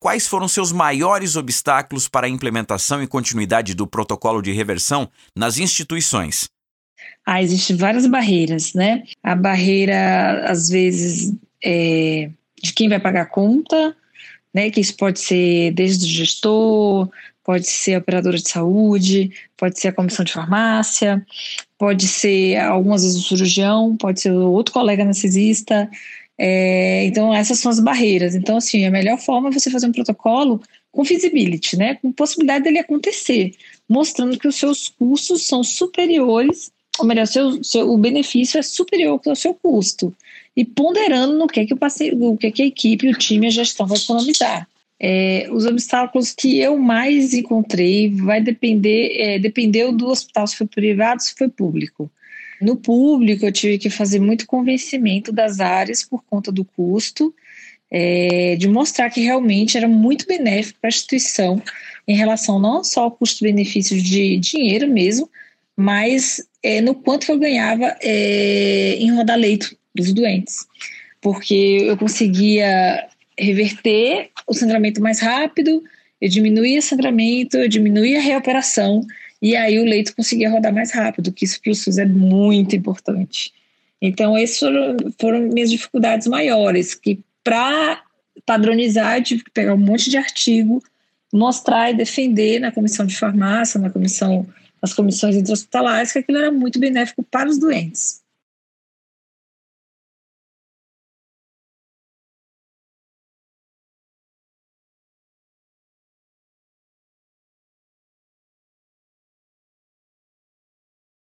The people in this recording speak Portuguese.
quais foram seus maiores obstáculos para a implementação e continuidade do protocolo de reversão nas instituições? Ah, existem várias barreiras, né? A barreira, às vezes, é, de quem vai pagar a conta, né? Que isso pode ser desde o gestor, pode ser a operadora de saúde, pode ser a comissão de farmácia, pode ser algumas vezes o cirurgião, pode ser outro colega anestesista. É, então, essas são as barreiras. Então, assim, a melhor forma é você fazer um protocolo com feasibility, né? Com possibilidade dele acontecer, mostrando que os seus custos são superiores, ou melhor, seu, seu, o benefício é superior ao seu custo. E ponderando no que, é que o o que, é que a equipe, o time, a gestão vai economizar. É, os obstáculos que eu mais encontrei vai depender, é, dependeu do hospital se foi privado, se foi público. No público, eu tive que fazer muito convencimento das áreas por conta do custo, é, de mostrar que realmente era muito benéfico para a instituição em relação não só ao custo-benefício de dinheiro mesmo, mas é, no quanto eu ganhava é, em rodar leito dos doentes. Porque eu conseguia reverter o sangramento mais rápido, eu diminuía o sangramento, eu diminuía a reoperação, e aí o leito conseguia rodar mais rápido, que isso para o SUS é muito importante. Então, essas foram, foram minhas dificuldades maiores, que para padronizar, eu tive que pegar um monte de artigo, mostrar e defender na comissão de farmácia, na comissão, nas comissões intra-hospitalares, que aquilo era muito benéfico para os doentes.